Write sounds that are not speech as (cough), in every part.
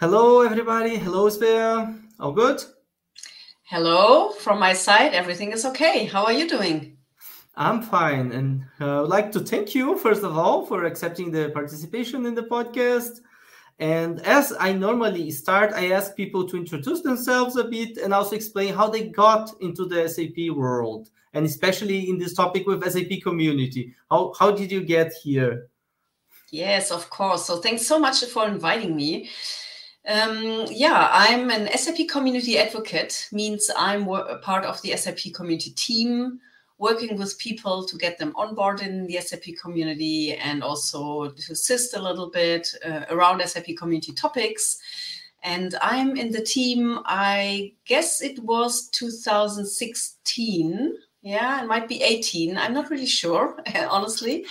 Hello, everybody. Hello, Svea. All good? Hello, from my side, everything is okay. How are you doing? I'm fine, and uh, I'd like to thank you first of all for accepting the participation in the podcast. And as I normally start, I ask people to introduce themselves a bit and also explain how they got into the SAP world, and especially in this topic with SAP community. How how did you get here? Yes, of course. So thanks so much for inviting me. Um, yeah, I'm an SAP community advocate, means I'm a part of the SAP community team, working with people to get them on board in the SAP community and also to assist a little bit uh, around SAP community topics. And I'm in the team, I guess it was 2016. Yeah, it might be 18. I'm not really sure, (laughs) honestly.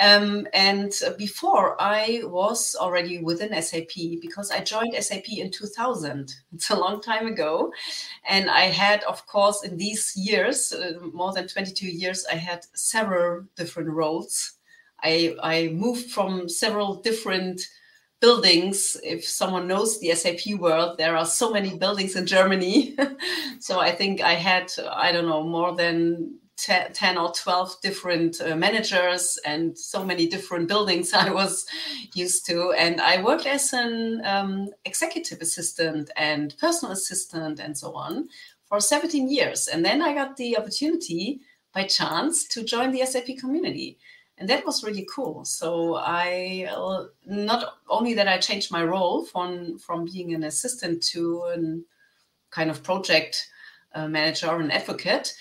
Um, and before I was already within SAP because I joined SAP in 2000. (laughs) It's a long time ago. And I had, of course, in these years, uh, more than 22 years, I had several different roles. I, I moved from several different buildings. If someone knows the SAP world, there are so many buildings in Germany. (laughs) so I think I had, I don't know, more than 10 or 12 different uh, managers and so many different buildings (laughs) I was used to. And I worked as an um, executive assistant and personal assistant and so on for 17 years. And then I got the opportunity by chance to join the SAP community. And that was really cool. So I uh, not only that I changed my role from from being an assistant to a kind of project uh, manager or an advocate,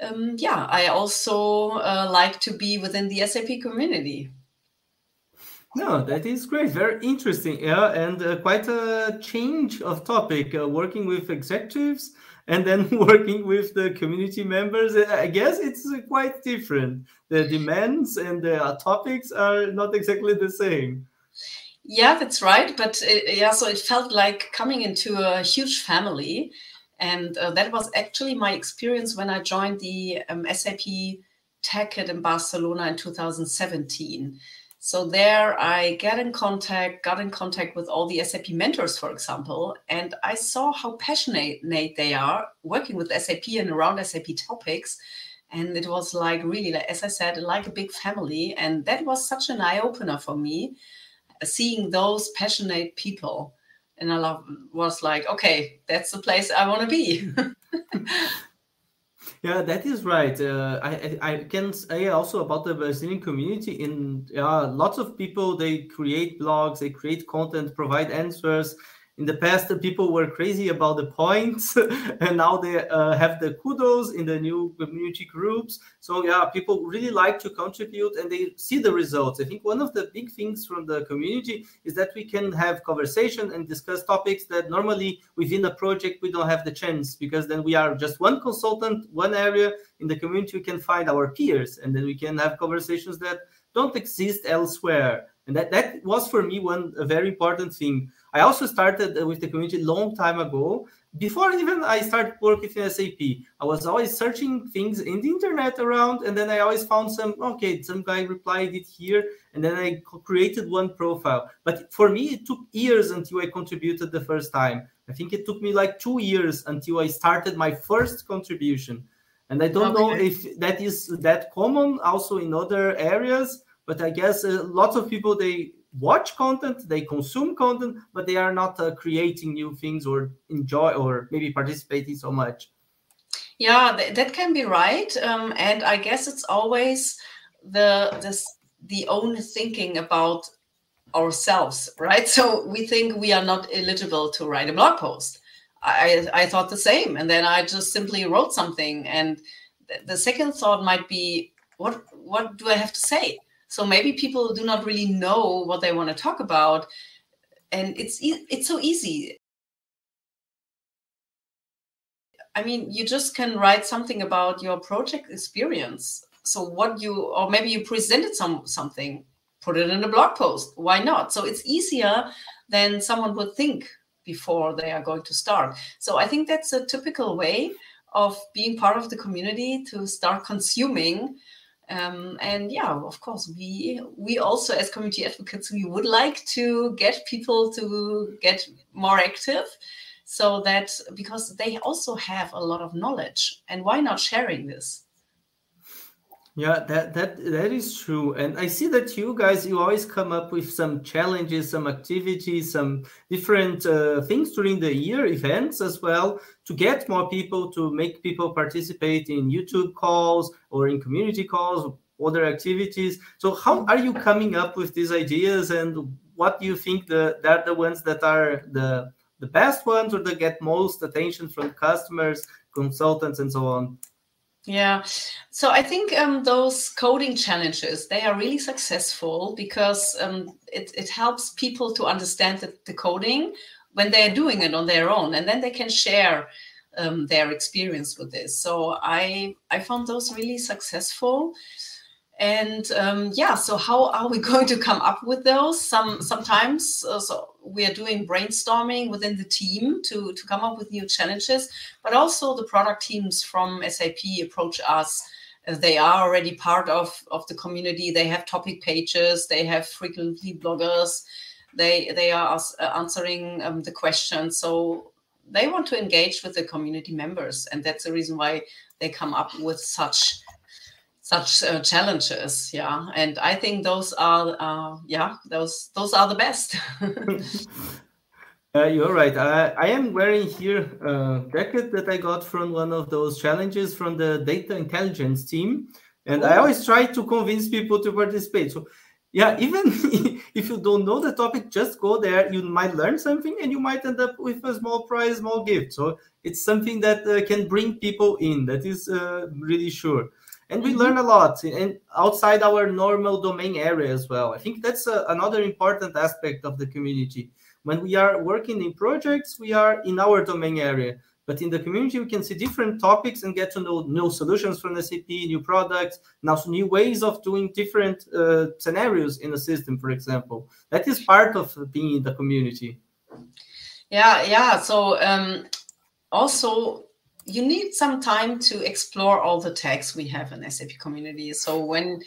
um, yeah, I also uh, like to be within the SAP community. No, that is great. Very interesting. Yeah, and uh, quite a change of topic. Uh, working with executives and then (laughs) working with the community members. I guess it's uh, quite different. The demands and the uh, topics are not exactly the same. Yeah, that's right. But uh, yeah, so it felt like coming into a huge family and uh, that was actually my experience when I joined the um, SAP TechEd in Barcelona in 2017. So there I get in contact, got in contact with all the SAP mentors, for example, and I saw how passionate they are working with SAP and around SAP topics. And it was like really, as I said, like a big family. And that was such an eye opener for me, seeing those passionate people and I was like, okay, that's the place I want to be. (laughs) yeah, that is right. Uh, I, I can say also about the Brazilian community. In yeah, lots of people they create blogs, they create content, provide answers, in the past people were crazy about the points (laughs) and now they uh, have the kudos in the new community groups. So yeah people really like to contribute and they see the results. I think one of the big things from the community is that we can have conversation and discuss topics that normally within a project we don't have the chance because then we are just one consultant one area. In the community we can find our peers and then we can have conversations that don't exist elsewhere and that, that was for me one a very important thing I also started with the community a long time ago. Before even I started working in SAP, I was always searching things in the internet around, and then I always found some, okay, some guy replied it here, and then I created one profile. But for me, it took years until I contributed the first time. I think it took me like two years until I started my first contribution. And I don't okay. know if that is that common also in other areas, but I guess uh, lots of people they watch content, they consume content, but they are not uh, creating new things or enjoy or maybe participating so much. Yeah, th- that can be right, um, and I guess it's always the this the own thinking about ourselves, right? So we think we are not eligible to write a blog post. I, I thought the same, and then I just simply wrote something. And th- the second thought might be, what what do I have to say? So maybe people do not really know what they want to talk about, and it's it's so easy. I mean, you just can write something about your project experience. So what you or maybe you presented some something, put it in a blog post. Why not? So it's easier than someone would think before they are going to start. So I think that's a typical way of being part of the community to start consuming Um, and yeah, of course, we we also as community advocates we would like to get people to get more active, so that because they also have a lot of knowledge, and why not sharing this? Yeah, that that that is true, and I see that you guys you always come up with some challenges, some activities, some different uh, things during the year, events as well, to get more people, to make people participate in YouTube calls or in community calls, other activities. So, how are you coming up with these ideas, and what do you think the that the ones that are the the best ones or that get most attention from customers, consultants, and so on? Yeah, so I think um, those coding challenges they are really successful because um, it it helps people to understand the, the, coding when they are doing it on their own, and then they can share um, their experience with this. So I I found those really successful and um, yeah so how are we (laughs) going to come up with those? Some sometimes uh, so we are doing brainstorming within the team to to come up with new challenges but also the product teams from sap approach us. Uh, they are already part of of the community. They have topic pages. They have frequently bloggers. They they are uh, answering um, the questions. So they want to engage with the community members and that's the reason why they come up with such such uh, challenges yeah. And i think those are uh, yeah those those are the best. (laughs) Uh, you're right. I, I am wearing here a jacket that i got from one of those challenges from the data intelligence team. And i always try to convince people to participate. So yeah (laughs) even if you don't know the topic just go there. You might learn something and you might end up with a small prize small gift. So it's something that uh, can bring people in. That is uh, really sure and we mm-hmm. learn a lot and outside our normal domain area as well. I think that's a, another important aspect of the community. When we are working in projects we are in our domain area. But in the community we can see different topics and get to know new solutions from sap new products also new ways of doing different uh, scenarios in a system for example. That is part of being in the community. Yeah yeah. So um, also you need some time to explore all the tags we have in SAP community. So when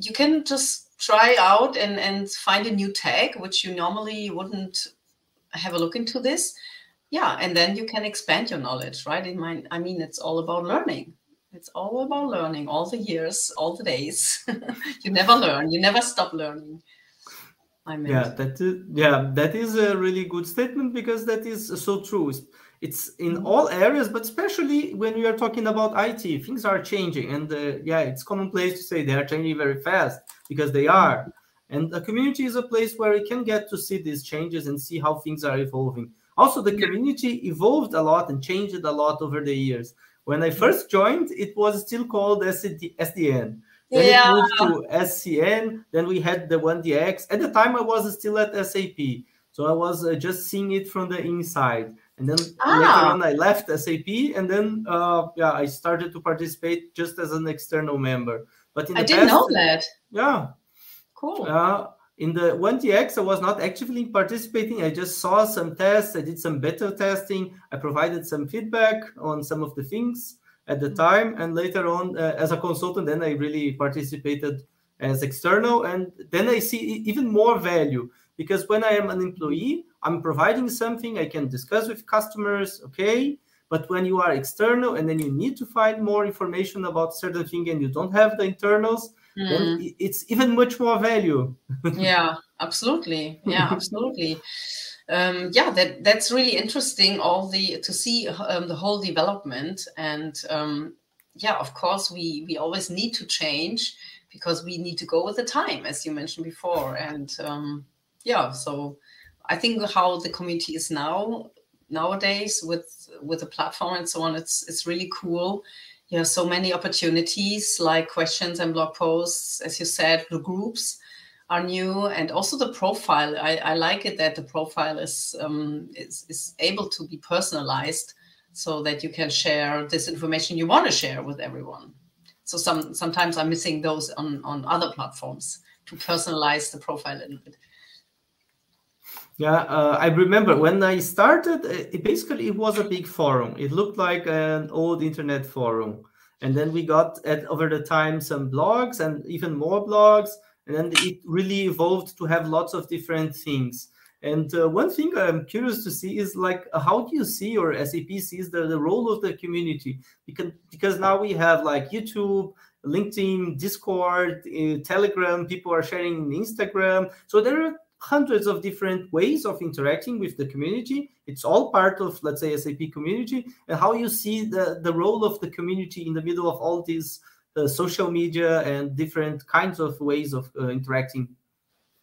you can just try out and, and find a new tag, which you normally wouldn't have a look into this. Yeah, and then you can expand your knowledge, right? In my, I mean, it's all about learning. It's all about learning all the years, all the days. (laughs) you never learn. You never stop learning. I mean, yeah, that is yeah, that is a really good statement because that is so true it's in all areas but especially when we are talking about it things are changing. And uh, yeah it's commonplace to say they are changing very fast because they are. And the community is a place where we can get to see these changes and see how things are evolving. Also the community evolved a lot and changed a lot over the years. When i first joined it was still called sdn then yeah. it moved to scn then we had the 1dx at the time i was still at sap so i was uh, just seeing it from the inside and then ah. later on i left sap and then uh, yeah i started to participate just as an external member. But in the i didn't past, know that. yeah. Cool. Uh, in the 1dx i was not actively participating. I just saw some tests. I did some beta testing. I provided some feedback on some of the things at the mm-hmm. time. And later on uh, as a consultant then i really participated as external. And then i see even more value because when i am an employee I'm providing something I can discuss with customers, okay? But when you are external and then you need to find more information about certain thing and you don't have the internals, mm. then it's even much more value. (laughs) yeah, absolutely. Yeah, absolutely. Um, yeah, that that's really interesting. All the to see um, the whole development, and um, yeah, of course, we we always need to change because we need to go with the time, as you mentioned before, and um, yeah, so I think how the community is now nowadays with with the platform and so on, it's it's really cool. You have so many opportunities like questions and blog posts, as you said, the groups are new and also the profile. I, I like it that the profile is, um, is is able to be personalized so that you can share this information you want to share with everyone. So some sometimes I'm missing those on on other platforms to personalize the profile a little bit. Yeah, uh, I remember when I started. It basically, it was a big forum. It looked like an old internet forum, and then we got at over the time some blogs and even more blogs. And then it really evolved to have lots of different things. And uh, one thing i'm curious to see is like uh, how do you see or sap sees the, the role of the community? Because because now we have like youtube linkedin discord uh, telegram. People are sharing instagram. So there are hundreds of different ways of interacting with the community. It's all part of, let's say, SAP community, and how you see the, the role of the community in the middle of all these uh, social media and different kinds of ways of uh, interacting.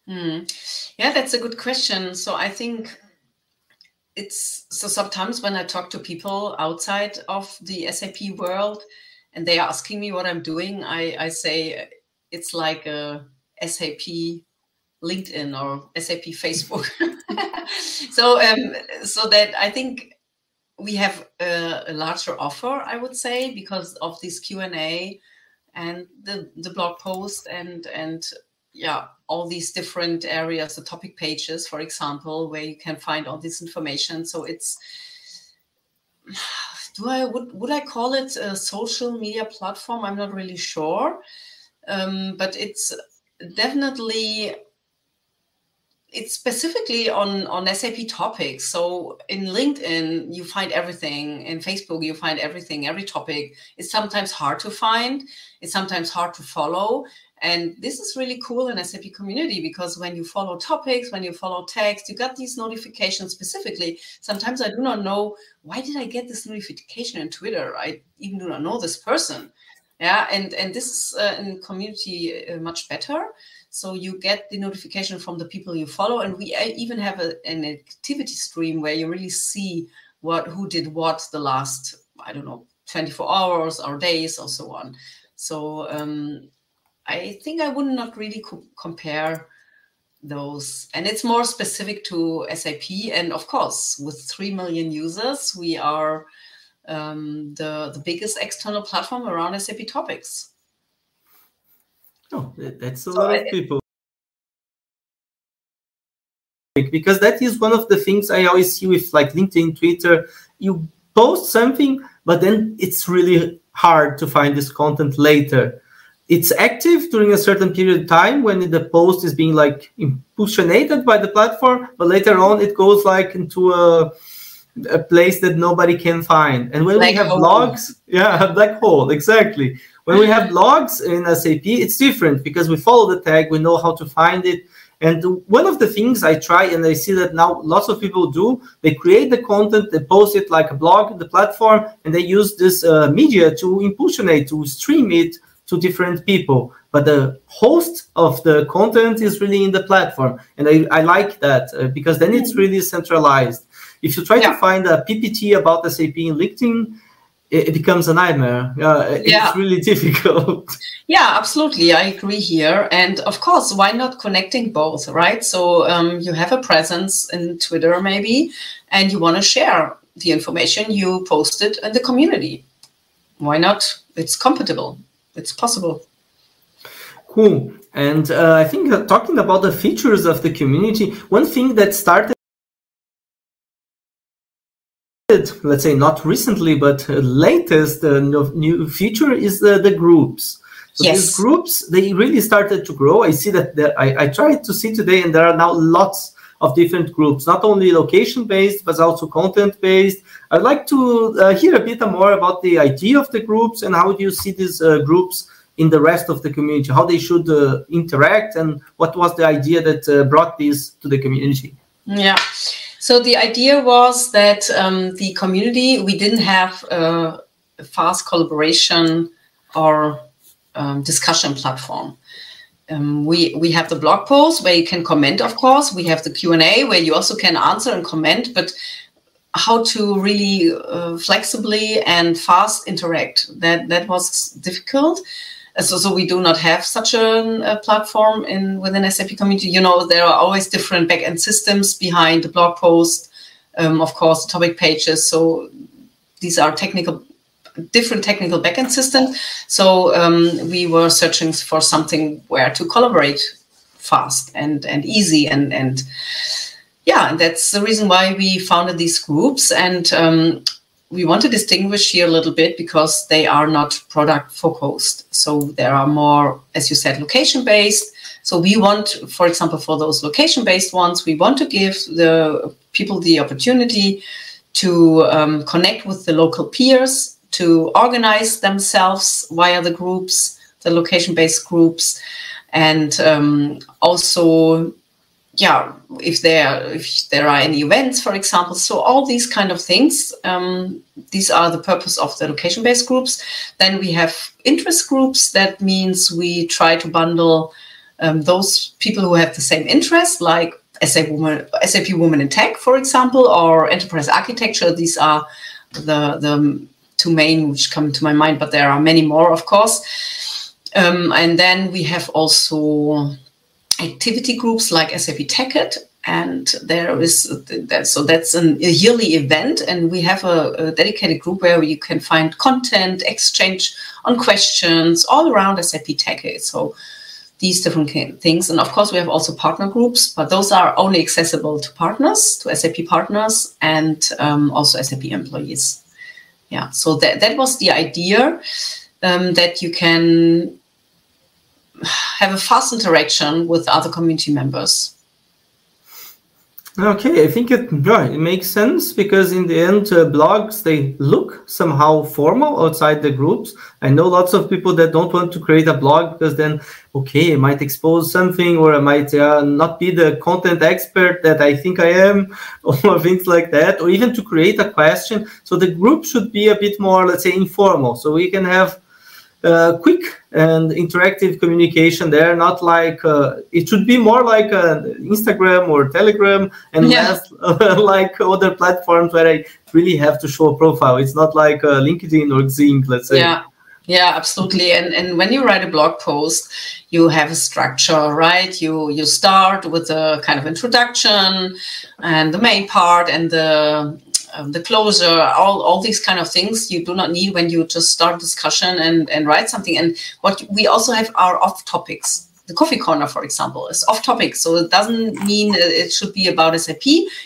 Mm. Yeah, that's a good question. So I think it's so sometimes when I talk to people outside of the SAP world and they are asking me what I'm doing, I, I say it's like a SAP LinkedIn or SAP Facebook. (laughs) so um, so that I think we have a, a, larger offer, I would say, because of this Q and A and the the blog post and and yeah all these different areas, the topic pages, for example, where you can find all this information. So it's (sighs) do I would would I call it a social media platform? I'm not really sure, um, but it's definitely it's specifically on on SAP topics. So in LinkedIn, you find everything. In Facebook, you find everything, every topic. It's sometimes hard to find. It's sometimes hard to follow. And this is really cool in SAP community because when you follow topics, when you follow tags, you got these notifications specifically. Sometimes I do not know why did I get this notification on Twitter. I even do not know this person. Yeah, and and this is uh, in community uh, much better so you get the notification from the people you follow, and we even have a, an activity stream where you really see what who did what the last I don't know 24 hours or days or so on. So um, I think I would not really co- compare those, and it's more specific to SAP. And of course, with three million users, we are um, the the biggest external platform around SAP topics. That's a so lot of people. Because that is one of the things I always see with like LinkedIn, Twitter. You post something, but then it's really hard to find this content later. It's active during a certain period of time when the post is being like impulsionated by the platform, but later on it goes like into a a place that nobody can find. And when black we have hole. blogs, (laughs) yeah, a black hole, exactly. When we have logs in SAP, it's different because we follow the tag, we know how to find it. And one of the things I try, and I see that now lots of people do, they create the content, they post it like a blog, the platform, and they use this uh, media to impulsionate, to stream it to different people. But the host of the content is really in the platform. And I, I like that uh, because then it's really centralized. If you try yeah. to find a PPT about SAP in LinkedIn, it, becomes a nightmare. Uh, it's really (laughs) difficult. Yeah, absolutely. I agree here. And of course, why not connecting both, right? So um, you have a presence in Twitter, maybe, and you want to share the information you posted in the community. Why not? It's compatible. It's possible. Cool. And uh, I think uh, talking about the features of the community, one thing that started let's say not recently, but latest uh, new feature is the, the groups. So yes. these groups, they really started to grow. I see that there, I, I tried to see today, and there are now lots of different groups, not only location based, but also content based. I'd like to uh, hear a bit more about the idea of the groups and how do you see these uh, groups in the rest of the community, how they should uh, interact, and what was the idea that uh, brought this to the community? Yeah. So the idea was that um, the community, we didn't have a, a fast collaboration or um, discussion platform. Um, we we have the blog post where you can comment, of course. We have the Q and A where you also can answer and comment, but how to really uh, flexibly and fast interact that that was difficult so, so we do not have such a, a, platform in within SAP community. You know, there are always different backend systems behind the blog post, um, of course, topic pages. So these are technical, different technical backend systems. So um, we were searching for something where to collaborate fast and and easy and and yeah, and that's the reason why we founded these groups and. Um, we want to distinguish here a little bit because they are not product focused. So there are more, as you said, location based. So we want, for example, for those location based ones, we want to give the people the opportunity to um, connect with the local peers, to organize themselves via the groups, the location based groups, and um, also yeah if there if there are any events for example. So all these kind of things um, these are the purpose of the location based groups. Then we have interest groups. That means we try to bundle um, those people who have the same interest like SAP woman SAP woman in tech for example or enterprise architecture. These are the the two main which come to my mind but there are many more of course. Um, and then we have also activity groups like SAP TechEd, and there is that, so that's an, a yearly event, and we have a, a, dedicated group where you can find content, exchange on questions all around SAP TechEd. So these different things, and of course we have also partner groups, but those are only accessible to partners, to SAP partners, and um, also SAP employees. Yeah, so that that was the idea um, that you can have a fast interaction with other community members. Okay, I think it yeah, it makes sense because in the end, uh, blogs they look somehow formal outside the groups. I know lots of people that don't want to create a blog because then, okay, I might expose something or I might uh, not be the content expert that I think I am, (laughs) or things like that, or even to create a question. So the group should be a bit more, let's say, informal, so we can have uh, quick and interactive communication there not like uh, it should be more like uh, instagram or telegram and yeah. less (laughs) like other platforms where i really have to show a profile. It's not like uh, linkedin or xing let's say. Yeah. Yeah absolutely. And and when you write a blog post you have a structure right? You you start with a kind of introduction and the main part and the um, the closure, all, all these kind of things you do not need when you just start discussion and, and write something. And what we also have are off topics. The coffee corner, for example, is off topic. So it doesn't mean it should be about SAP,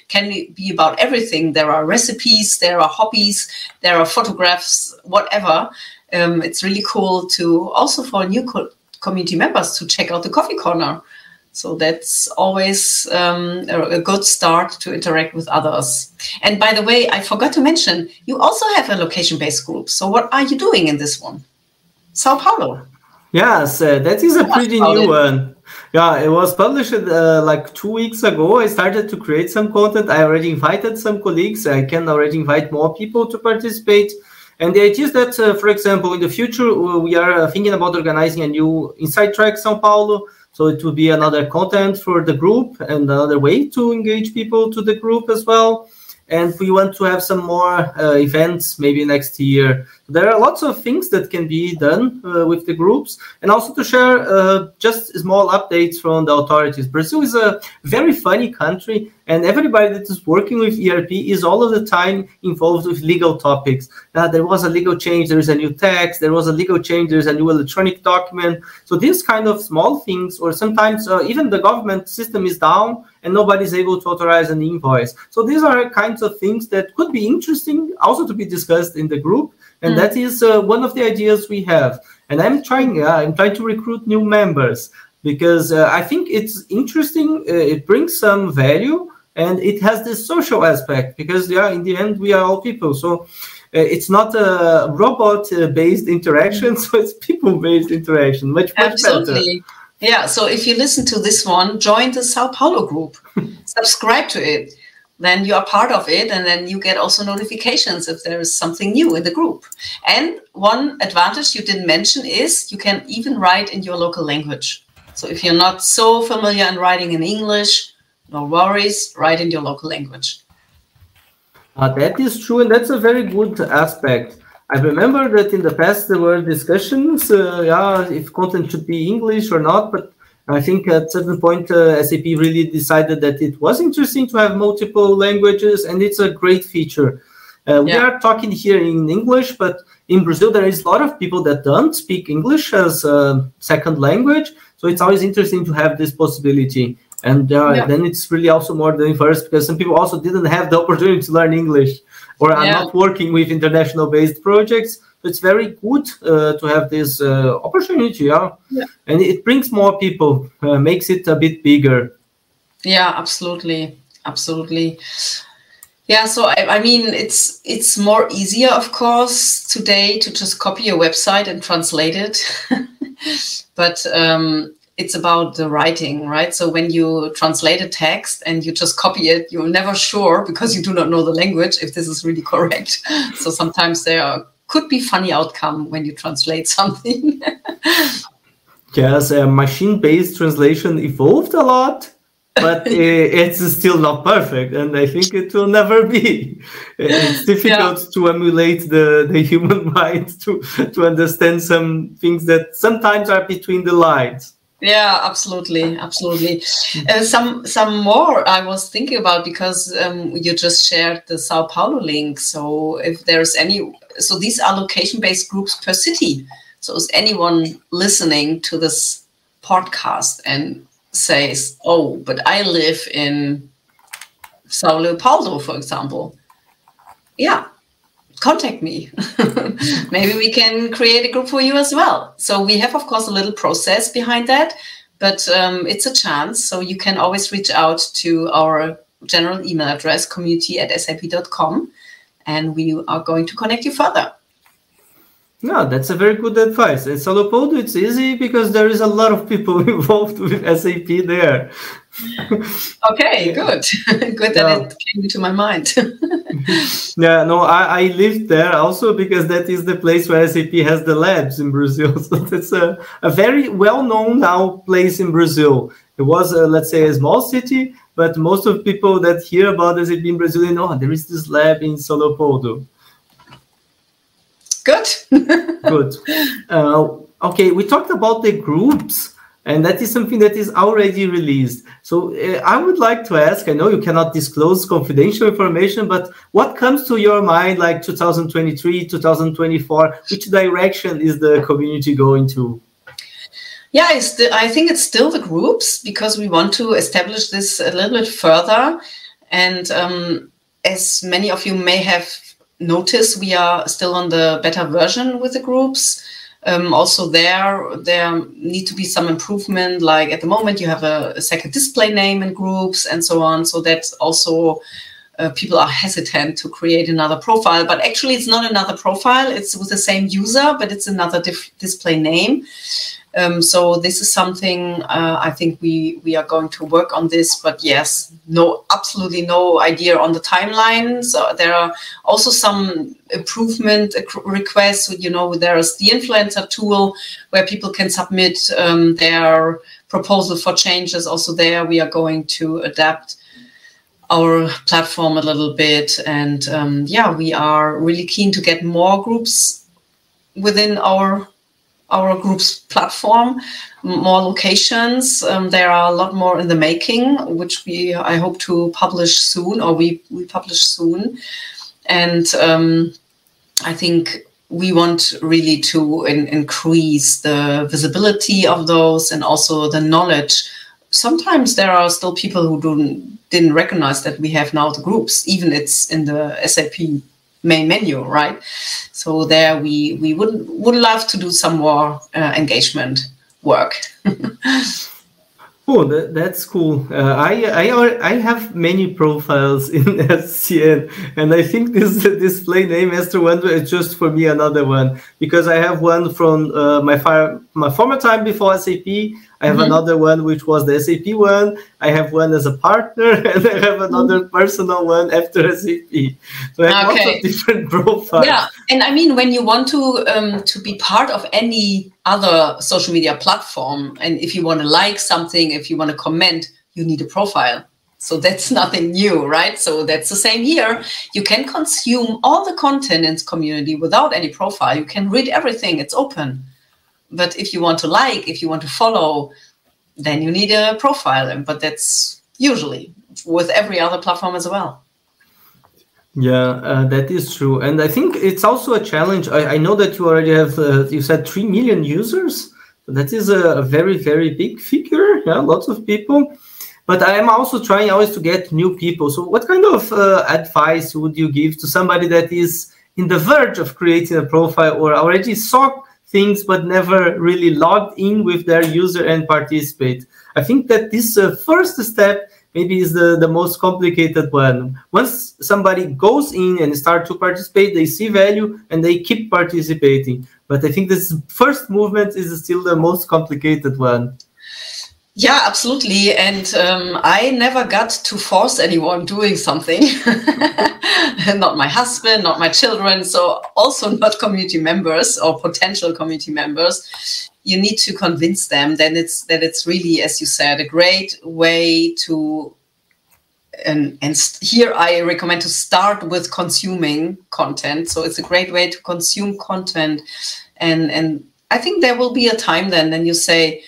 can be about everything. There are recipes, there are hobbies, there are photographs, whatever. Um, it's really cool to also for new co- community members to check out the coffee corner so that's always um, a, good start to interact with others. And by the way, I forgot to mention, you also have a location based group. So what are you doing in this one? Sao Paulo. Yes, uh, that is a pretty new it. one. Yeah, it was published uh, like two weeks ago. I started to create some content. I already invited some colleagues. I can already invite more people to participate. And the idea is that, uh, for example, in the future, uh, we are uh, thinking about organizing a new Inside Track Sao Paulo so it will be another content for the group and another way to engage people to the group as well. And we want to have some more uh, events maybe next year there are lots of things that can be done uh, with the groups. And also to share uh, just small updates from the authorities. Brazil is a very funny country and everybody that is working with erp is all of the time involved with legal topics. Uh, there was a legal change there is a new tax there was a legal change there's a new electronic document. So these kind of small things or sometimes uh, even the government system is down and nobody's able to authorize an invoice. So these are kinds of things that could be interesting also to be discussed in the group and mm. that is uh, one of the ideas we have. And i'm trying uh, i'm trying to recruit new members because uh, i think it's interesting uh, it brings some value and it has this social aspect because yeah in the end we are all people. So uh, it's not a robot uh, based interaction (laughs) so it's people based interaction much much Absolutely. better yeah so if you listen to this one join the sao paulo group. (laughs) Subscribe to it then you are part of it and then you get also notifications if there is something new in the group. And one advantage you didn't mention is you can even write in your local language. So if you're not so familiar in writing in english no worries write in your local language. Uh, that is true and that's a very good aspect. I remember that in the past there were discussions, uh, yeah, if content should be English or not, but I think at certain point uh, SAP really decided that it was interesting to have multiple languages, and it's a great feature. Uh, we yeah. are talking here in English, but in Brazil there is a lot of people that don't speak English as a second language, so it's always interesting to have this possibility. and uh, yeah. then it's really also more diverse because some people also didn't have the opportunity to learn english or are yeah. not working with international based projects so it's very good uh, to have this uh, opportunity yeah? yeah? and it brings more people uh, makes it a bit bigger yeah absolutely absolutely yeah so I, I mean it's it's more easier of course today to just copy a website and translate it (laughs) but um, it's about the writing, right? So when you translate a text and you just copy it, you're never sure because you do not know the language if this is really correct. (laughs) so sometimes there are, could be funny outcome when you translate (laughs) something. yes, uh, machine-based translation evolved a lot but (laughs) it's still not perfect and i think it will never be it's difficult yeah. to emulate the, the human mind to, to understand some things that sometimes are between the lines yeah absolutely absolutely. Uh, some some more i was thinking about because um, you just shared the sao paulo link. So if there's any so these are location based groups per city. So is anyone listening to this podcast and says, "Oh, but I live in Sao Leopoldo, for example," yeah, contact me. (laughs) Maybe we can create a group for you as well. So we have, of course, a little process behind that, but um, it's a chance. So you can always reach out to our general email address, community at sap.com, and we are going to connect you further. No, that's a very good advice. In Sao Leopoldo, it's easy because there is a lot of people (laughs) involved with SAP there. (laughs) okay, good. (laughs) good that yeah. it came to my mind. yeah, no, I, I lived there also because that is the place where SAP has the labs in Brazil. So that's a, a very well known now place in Brazil. It was, a, let's say, a small city, but most of people that hear about SAP in Brazil, they know oh, there is this lab in Sao Leopoldo. Good. (laughs) Good. Uh, okay, we talked about the groups, and that is something that is already released. So uh, I would like to ask I know you cannot disclose confidential information, but what comes to your mind like 2023, 2024? Which direction is the community going to? Yeah, I think it's still the groups because we want to establish this a little bit further. And um, as many of you may have notice we are still on the beta version with the groups. Um, also there, there need to be some improvement. Like at the moment, you have a, a second display name in groups and so on. So that's also uh, people are hesitant to create another profile. But actually, it's not another profile. It's with the same user, but it's another display name. Um, so this is something uh, I think we we are going to work on this. But yes, no, absolutely no idea on the timeline. So there are also some improvement requests. You know, there's the influencer tool where people can submit um, their proposal for changes. Also there, we are going to adapt our platform a little bit. And um, yeah, we are really keen to get more groups within our our group's platform, more locations. Um, there are a lot more in the making, which we I hope to publish soon, or we we publish soon. And um, I think we want really to in, increase the visibility of those and also the knowledge. Sometimes there are still people who don't didn't recognize that we have now the groups, even it's in the SAP main menu, right? So there we we would would love to do some more uh, engagement work. (laughs) oh, that, that's cool. Uh, I I I have many profiles in (laughs) SCN, and I think this (laughs) display name Esther Wonder is just for me another one because I have one from uh, my fire my former time before SAP. I have mm-hmm. another one which was the SAP one. I have one as a partner, (laughs) and I have another mm-hmm. personal one after SAP. So I have okay. lots of different (laughs) profiles. Yeah, and I mean when you want to um, to be part of any other social media platform, and if you want to like something, if you want to comment, you need a profile. So that's (laughs) nothing new, right? So that's the same here. You can consume all the content in community without any profile. You can read everything. It's open. But if you want to like, if you want to follow, then you need a profile. But that's usually with every other platform as well. Yeah, uh, that is true, and I think it's also a challenge. I, I know that you already have uh, you said three million users. That is a, a very very big figure. Yeah, lots of people. but I am also trying always to get new people. So, what kind of uh, advice would you give to somebody that is in the verge of creating a profile or already saw things but never really logged in with their user and participate? I think that this uh, first step maybe is the, the most complicated one. Once somebody goes in and start to participate, they see value and they keep participating. But I think this first movement is still the most complicated one. Yeah, absolutely. And um, I never got to force anyone doing something. (laughs) not my husband, not my children. So also not community members or potential community members you need to convince them that it's that it's really, as you said, a great way to. And, and here I recommend to start with consuming content. So it's a great way to consume content, and and I think there will be a time then then you say,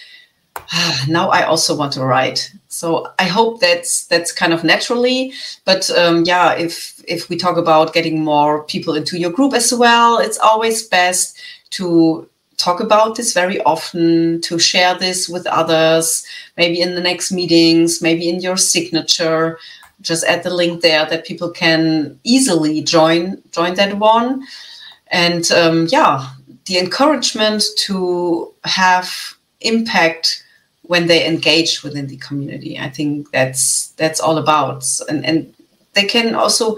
(sighs) now I also want to write. So I hope that's that's kind of naturally. But um, yeah, if if we talk about getting more people into your group as well, it's always best to talk about this very often, to share this with others, maybe in the next meetings, maybe in your signature. Just add the link there that people can easily join join that one. And um, yeah, the encouragement to have impact when they engage within the community. I think that's that's all about. And and they can also,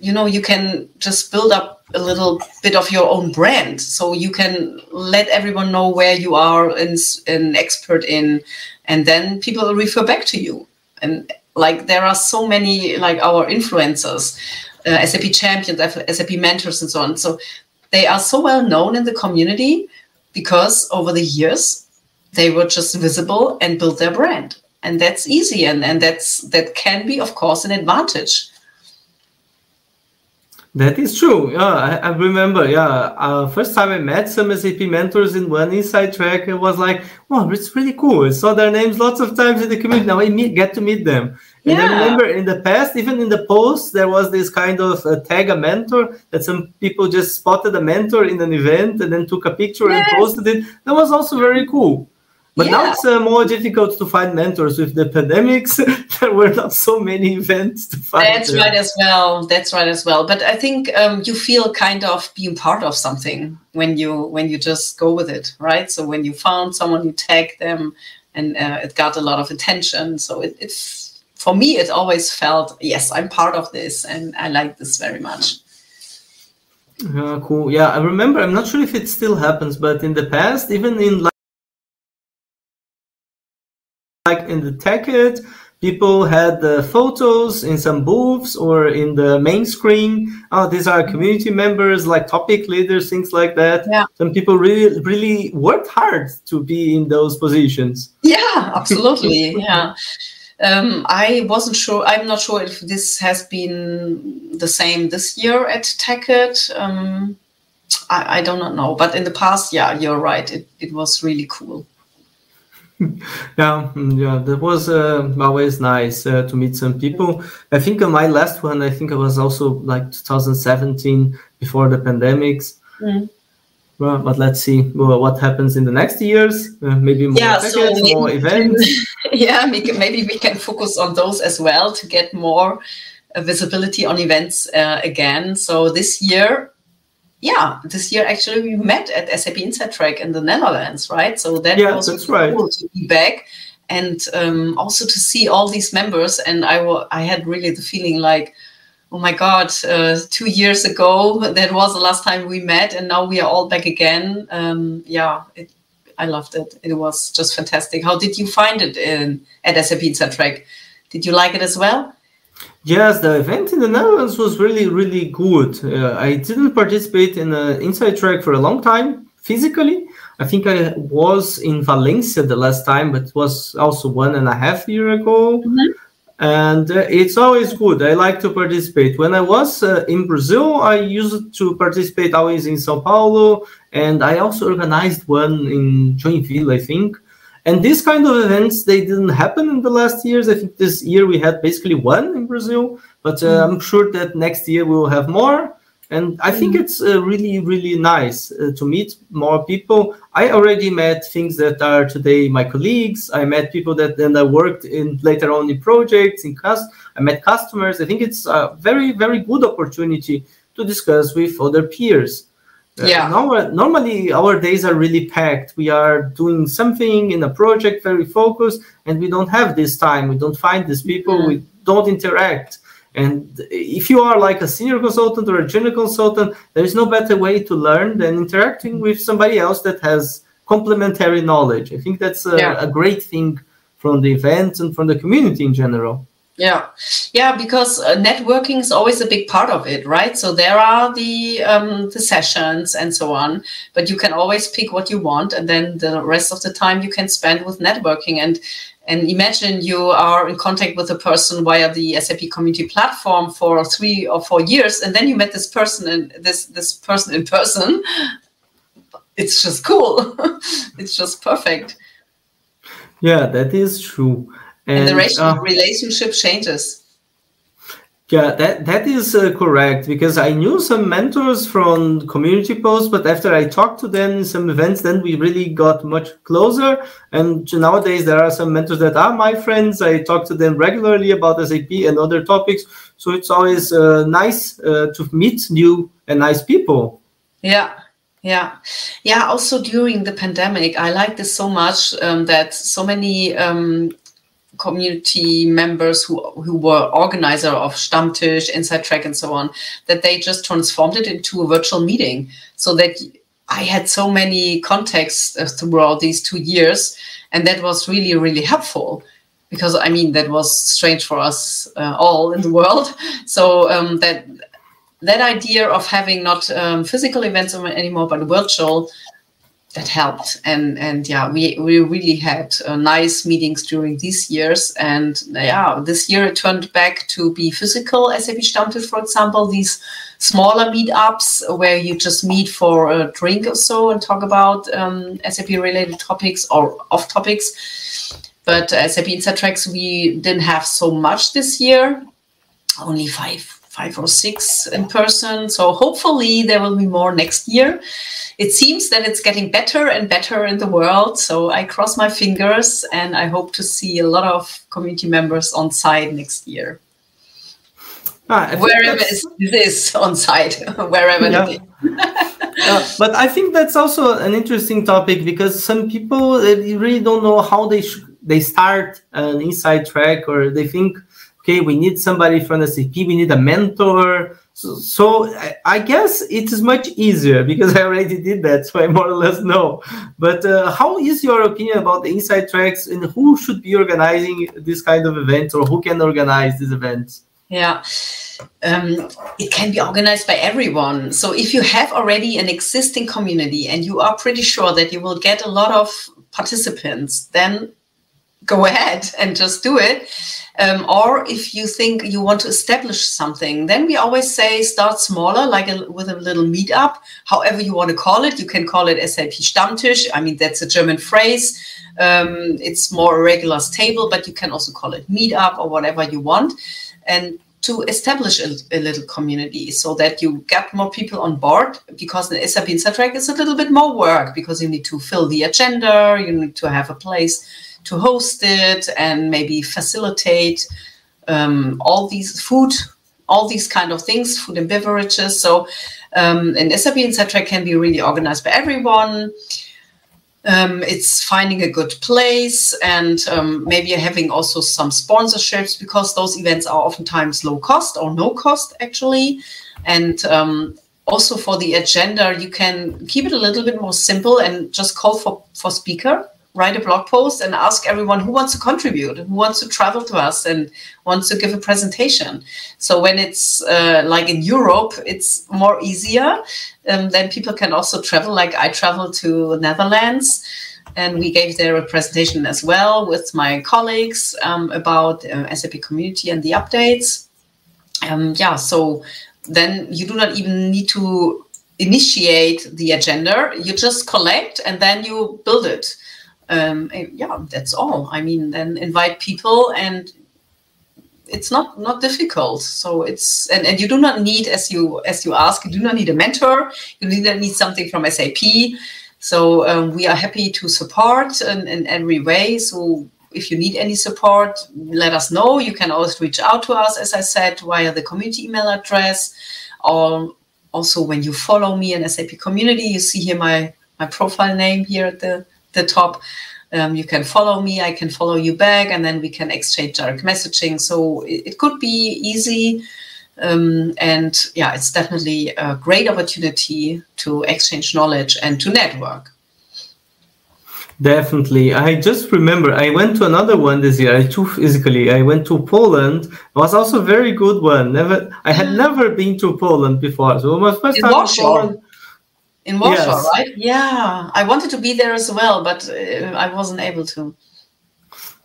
you know, you can just build up a little bit of your own brand so you can let everyone know where you are an, an expert in and then people refer back to you and like there are so many like our influencers uh, sap champions sap mentors and so on so they are so well known in the community because over the years they were just visible and built their brand and that's easy and, and that's that can be of course an advantage that is true. Yeah, I, I remember. Yeah, uh, first time I met some SAP mentors in one inside track, it was like, wow, it's really cool. I saw their names lots of times in the community. Now I meet, get to meet them. And yeah. I remember in the past, even in the post, there was this kind of uh, tag a mentor that some people just spotted a mentor in an event and then took a picture yes. and posted it. That was also very cool. But yeah. now it's uh, more difficult to find mentors with the pandemics. (laughs) there were not so many events to find. That's right as well. That's right as well. But I think um, you feel kind of being part of something when you when you just go with it, right? So when you found someone, you tag them, and uh, it got a lot of attention. So it, it's for me, it always felt yes, I'm part of this, and I like this very much. Uh, cool. Yeah, I remember. I'm not sure if it still happens, but in the past, even in in the TechEd, people had the photos in some booths or in the main screen. Oh, these are community members, like topic leaders, things like that. Yeah. Some people really, really worked hard to be in those positions. Yeah, absolutely. (laughs) yeah. Um, I wasn't sure. I'm not sure if this has been the same this year at TechEd. Um, I, I do not know, but in the past, yeah, you're right. It, it was really cool. (laughs) yeah, mm, yeah, that was uh, always nice uh, to meet some people. I think my last one, I think it was also like 2017 before the pandemics. Mm. Well, but let's see well, what happens in the next years. Uh, maybe more yeah, tickets, so more events. (laughs) yeah, maybe we can focus on those as well to get more uh, visibility on events uh, again. So this year, yeah, this year actually we met at SAP Inside Track in the Netherlands, right? So that yeah, was that's cool right. to be back and um, also to see all these members. And I, w- I had really the feeling like, oh my God, uh, two years ago, (laughs) that was the last time we met, and now we are all back again. Um, yeah, it, I loved it. It was just fantastic. How did you find it in, at SAP Inside Track? Did you like it as well? Yes, the event in the Netherlands was really, really good. Uh, I didn't participate in an inside track for a long time physically. I think I was in Valencia the last time, but it was also one and a half year ago. Mm-hmm. And uh, it's always good. I like to participate. When I was uh, in Brazil, I used to participate always in Sao Paulo, and I also organized one in Joinville, I think. And these kind of events, they didn't happen in the last years. I think this year we had basically one in Brazil, but uh, mm. I'm sure that next year we will have more. and I think mm-hmm. it's uh, really, really nice uh, to meet more people. I already met things that are today my colleagues. I met people that then I worked in later on in projects, in cust. I met customers. I think it's a very, very good opportunity to discuss with other peers. Uh, yeah. Normally, our days are really packed. We are doing something in a project, very focused, and we don't have this time. We don't find these people. Mm. We don't interact. And if you are like a senior consultant or a junior consultant, there is no better way to learn than interacting with somebody else that has complementary knowledge. I think that's a, yeah. a great thing from the event and from the community in general. Yeah, yeah, because uh, networking is always a big part of it, right? So there are the um, the sessions and so on, but you can always pick what you want, and then the rest of the time you can spend with networking. And and imagine you are in contact with a person via the SAP community platform for three or four years, and then you met this person and this this person in person. (laughs) It's just cool. (laughs) it's just perfect. Yeah, that is true. And, and the uh, relationship changes. Yeah, that that is uh, correct because I knew some mentors from community posts, but after I talked to them in some events, then we really got much closer. And nowadays there are some mentors that are my friends. I talk to them regularly about SAP and other topics. So it's always uh, nice uh, to meet new and nice people. Yeah, yeah, yeah. Also during the pandemic, I like this so much um, that so many um, community members who who were organizer of Stammtisch, Inside Track, and so on, that they just transformed it into a virtual meeting, so that I had so many contacts uh, throughout these two years, and that was really really helpful because I mean that was strange for us uh, all in the world. (laughs) So um, that that idea of having not um, physical events anymore but virtual that helped. And and yeah we we really had uh, nice meetings during these years. And yeah this year it turned back to be physical sap stammtisch for example these smaller meetups where you just meet for a drink or so and talk about um, sap related topics or off topics. But uh, sap inside tracks we didn't have so much this year only five five or six in person. So hopefully there will be more next year. It seems that it's getting better and better in the world. So I cross my fingers and I hope to see a lot of community members on site next year. Ah, wherever this is on site, (laughs) wherever yeah. it is. (laughs) but I think that's also an interesting topic because some people really don't know how they sh- they start an inside track or they think okay we need somebody from the cp we need a mentor. So, so I, guess it is much easier because (laughs) i already did that so i more or less know. But uh, how is your opinion about the inside tracks and who should be organizing this kind of events or who can organize these events yeah um, it can be organized by everyone. So if you have already an existing community and you are pretty sure that you will get a lot of participants then go (laughs) ahead and just do it. Um, or if you think you want to establish something, then we always say start smaller, like a, with a little meetup, however you want to call it. You can call it SAP Stammtisch. I mean, that's a German phrase. Um, it's more a regular table, but you can also call it meetup or whatever you want. And to establish a, a, little community so that you get more people on board because in SAP Inside Track is a little bit more work because you need to fill the agenda, you need to have a place to host it and maybe facilitate um, all these food, all these kind of things, food and beverages. So um, and SAP Inside can be really organized by everyone. Um, it's finding a good place and um, maybe having also some sponsorships because those events are oftentimes low cost or no cost actually. And um, also for the agenda, you can keep it a little bit more simple and just call for, for speaker write a blog post and ask everyone who wants to contribute, who wants to travel to us and wants to give a presentation. So when it's uh, like in Europe, it's more easier. Um, then people can also travel. Like I traveled to Netherlands and we gave there a presentation as well with my colleagues um, about uh, SAP community and the updates. Um, yeah, so then you do not even need to initiate the agenda. You just collect and then you build it um, yeah, that's all. I mean, then invite people and it's not not difficult. So it's and, and you do not need as you as you ask you do not need a mentor. You do not need something from sap so um, we are happy to support in, in every way. So if you need any support let us know. You can always reach out to us as i said via the community email address or also when you follow me in sap community you see here my my profile name here at the the top um, you can follow me i can follow you back and then we can exchange direct messaging so it, it could be easy um, and yeah it's definitely a great opportunity to exchange knowledge and to network Definitely. I just remember I went to another one this year. I too physically. I went to Poland. It was also a very good one. Never I had never been to Poland before. So my first In time Warsaw. in Poland. In warsaw Yes. right yeah i wanted to be there as well but uh, i wasn't able to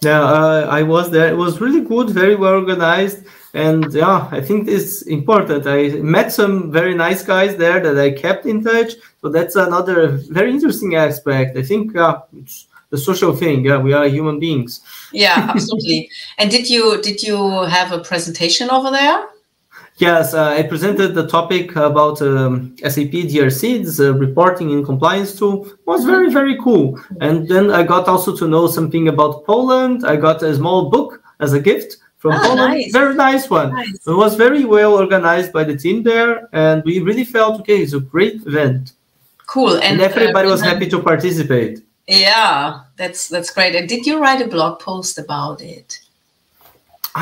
Yeah, uh, I was there. It was really good, very well organized, and yeah, I think it's important. I met some very nice guys there that I kept in touch. So that's another very interesting aspect. I think uh, it's the social thing. Yeah, we are human beings. yeah (laughs) absolutely and did you did you have a presentation over there Yes, uh, I presented the topic about um, SAP DRC, it's reporting and compliance tool. It was very, very cool. And then I got also to know something about Poland. I got a small book as a gift from Ah, Poland. nice. Very nice one. Nice. It was very well organized by the team there. And we really felt, okay, it's a great event. cool And, and, everybody uh, was happy to participate. yeah that's that's great and did you write a blog post about it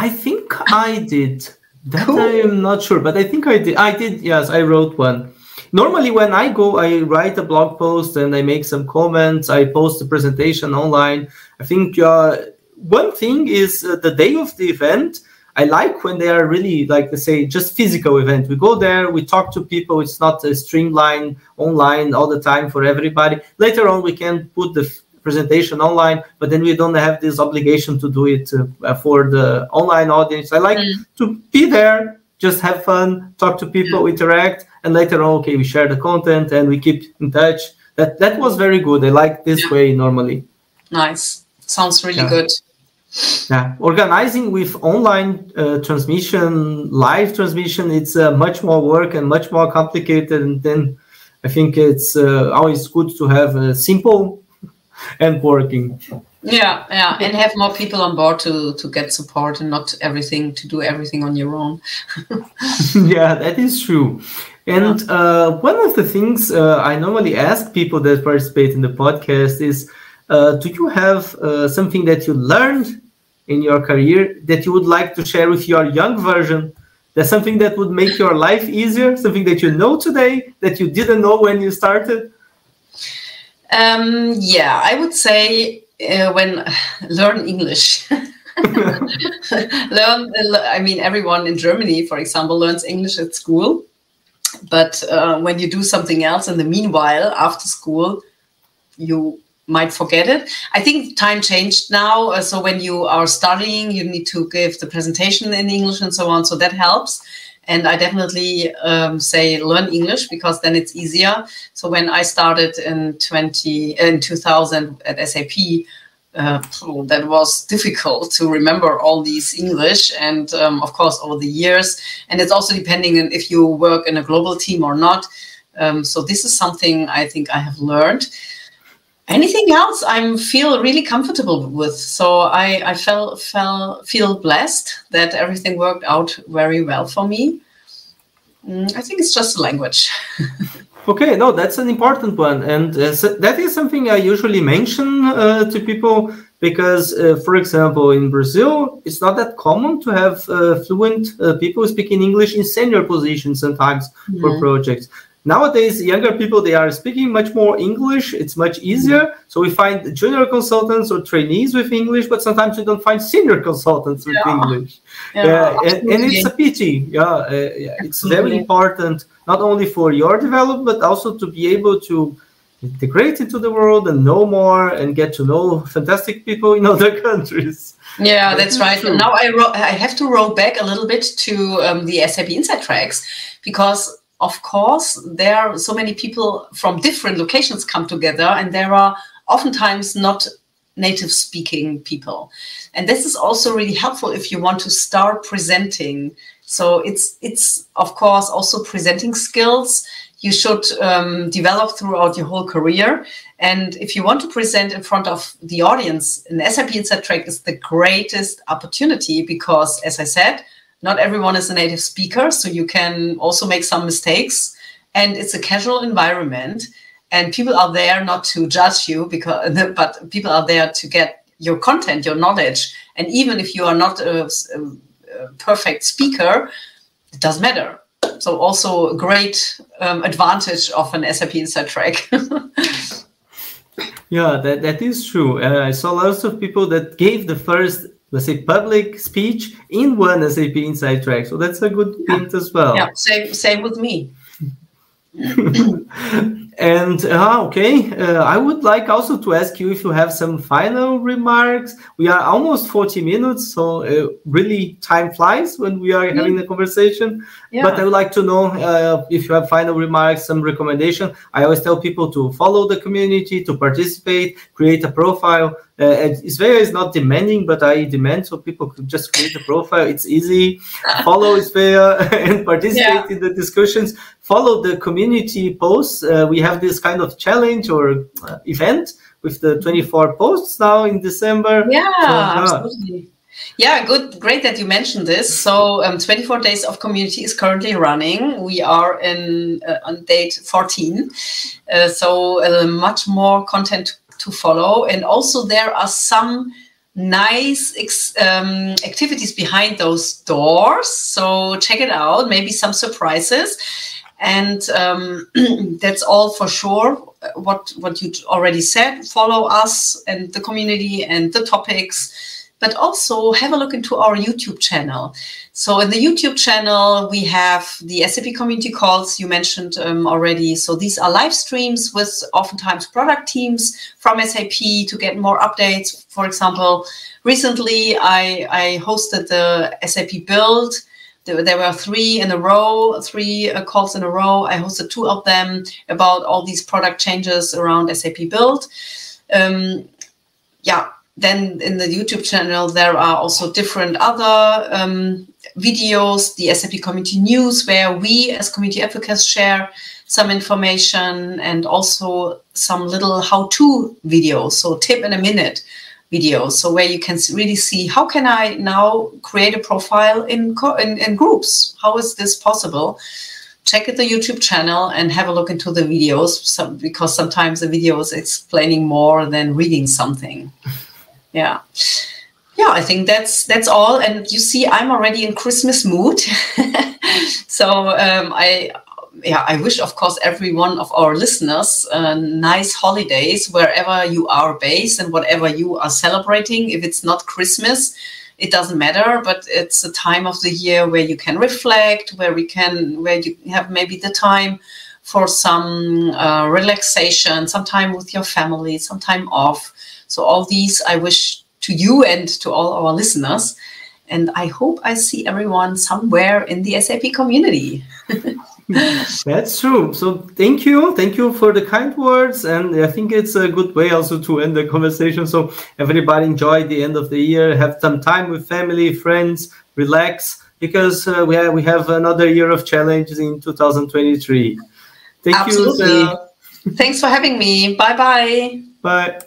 I think I did. That Cool. I am not sure, but I think I did. I did. Yes, I wrote one. Normally, when I go, I write a blog post and I make some comments. I post the presentation online. I think uh, one thing is uh, the day of the event. I like when they are really like they say just physical event. We go there, we talk to people. It's not a streamline online all the time for everybody. Later on, we can put the presentation online, but then we don't have this obligation to do it uh, for the online audience. I like Mm. to be there, just have fun, talk to people, interact, and later on, okay, we share the content and we keep in touch. That that was very good. I like this Yeah. way normally. nice sounds really Yeah. good Yeah, organizing with online uh, transmission, live transmission, it's uh, much more work and much more complicated. And then I think it's uh, always good to have a simple and working. yeah yeah and have more people on board to to get support and not everything to do everything on your own (laughs) (laughs) yeah, that is true. And uh, one of the things uh, I normally ask people that participate in the podcast is uh, Do you have uh, something that you learned in your career that you would like to share with your young version? That's something that would make your life easier, something that you know today that you didn't know when you started? Um yeah i would say uh, when (sighs) learn english. (laughs) Learn i mean everyone in germany for example learns english at school. But uh, when you do something else in the meanwhile after school you might forget it. I think time changed now uh, so when you are studying you need to give the presentation in english and so on so that helps and i definitely um, say learn english because then it's easier so when i started in 20 in 2000 at sap uh, that was (laughs) difficult to remember all these English, and um, of course over the years, and it's also depending on if you work in a global team or not. Um, so this is something I think I have learned. Anything else, I feel really comfortable with. So I, I felt felt feel blessed that everything worked out very well for me. Mm, I think it's just language. (laughs) Okay, no, that's an important one, and uh, so that is something I usually mention uh, to people because, uh, for example, in Brazil, it's not that common to have uh, fluent uh, people speaking English in senior positions sometimes for Mhm. projects. Nowadays, younger people they are speaking much more English. It's much easier. So we find junior consultants or trainees with English, but sometimes we don't find senior consultants with Yeah. English. Yeah, and, and it's a pity. Yeah, uh, yeah. it's very important not only for your development, but also to be able to integrate into the world and know more and get to know fantastic people in (laughs) other countries. Yeah, That that's right. Now I ro- I have to roll back a little bit to um, the SAP Inside tracks because, of course, there are so many people from different locations come together, and there are oftentimes not native speaking people. And this is also really helpful if you want to start presenting. So it's it's of course also presenting skills you should um, develop throughout your whole career. And if you want to present in front of the audience, an SAP Inside Track is the greatest opportunity because, as I said, not everyone is a native speaker, so you can also make some mistakes. And it's a casual environment, and people are there not to judge you because, (laughs) but people are there to get your content, your knowledge. And even if you are not a, a perfect speaker, it doesn't matter so also a great um, advantage of an SAP Inside Track. (laughs) yeah, that, that is true. Uh, I saw lots of people that gave the first, let's say, public speech in one SAP Inside Track. So that's a good yeah. hint as well. Yeah, same, same with me. (laughs) and uh, okay, uh, I would like also to ask you if you have some final remarks. We are almost 40 minutes, so uh, really time flies when we are having the conversation. Yeah. But I would like to know uh, if you have final remarks, some recommendation. I always tell people to follow the community, to participate, create a profile. Uh, is not demanding, but I demand so people could just create a profile. It's easy. Follow Svea (laughs) and participate yeah. in the discussions. Follow the community posts. Uh, we have this kind of challenge or uh, event with the 24 posts now in December. Yeah, so, absolutely. Yeah, good, great that you mentioned this. So, um, 24 Days of Community is currently running. We are in uh, on date 14, uh, so uh, much more content to follow. And also, there are some nice um, activities behind those doors. So, check it out. Maybe some surprises. And um, (clears throat) that's all for sure. What what you already said. Follow us and the community and the topics but also have a look into our YouTube channel. So in the YouTube channel, we have the SAP community calls you mentioned um, already. So these are live streams with oftentimes product teams from SAP to get more updates. For example, recently I, I hosted the SAP build. There, were three in a row, three uh, calls in a row. I hosted two of them about all these product changes around SAP build. Um, yeah, then in the YouTube channel, there are also different other um, videos, the SAP Community News, where we as community advocates share some information and also some little how-to videos, so tip in a minute videos, so where you can really see how can I now create a profile in, in, in groups? How is this possible? check the YouTube channel and have a look into the videos some, because sometimes the video is explaining more than reading something (laughs) yeah. Yeah i think that's that's all. And you see i'm already in christmas mood. (laughs) So um, i yeah i wish of course every one of our listeners uh, nice holidays wherever you are based and whatever you are celebrating. If it's not christmas it doesn't matter but it's a time of the year where you can reflect where we can where you have maybe the time for some uh, relaxation some time with your family some time off so all these I wish to you and to all our listeners. And I hope I see everyone somewhere in the SAP community. (laughs) That's true. So thank you. Thank you for the kind words. And I think it's a good way also to end the conversation. So everybody enjoy the end of the year, have some time with family, friends, relax, because uh, we, have, we have another year of challenges in 2023. Thank Absolutely. you. Thanks for having me. Bye-bye. Bye.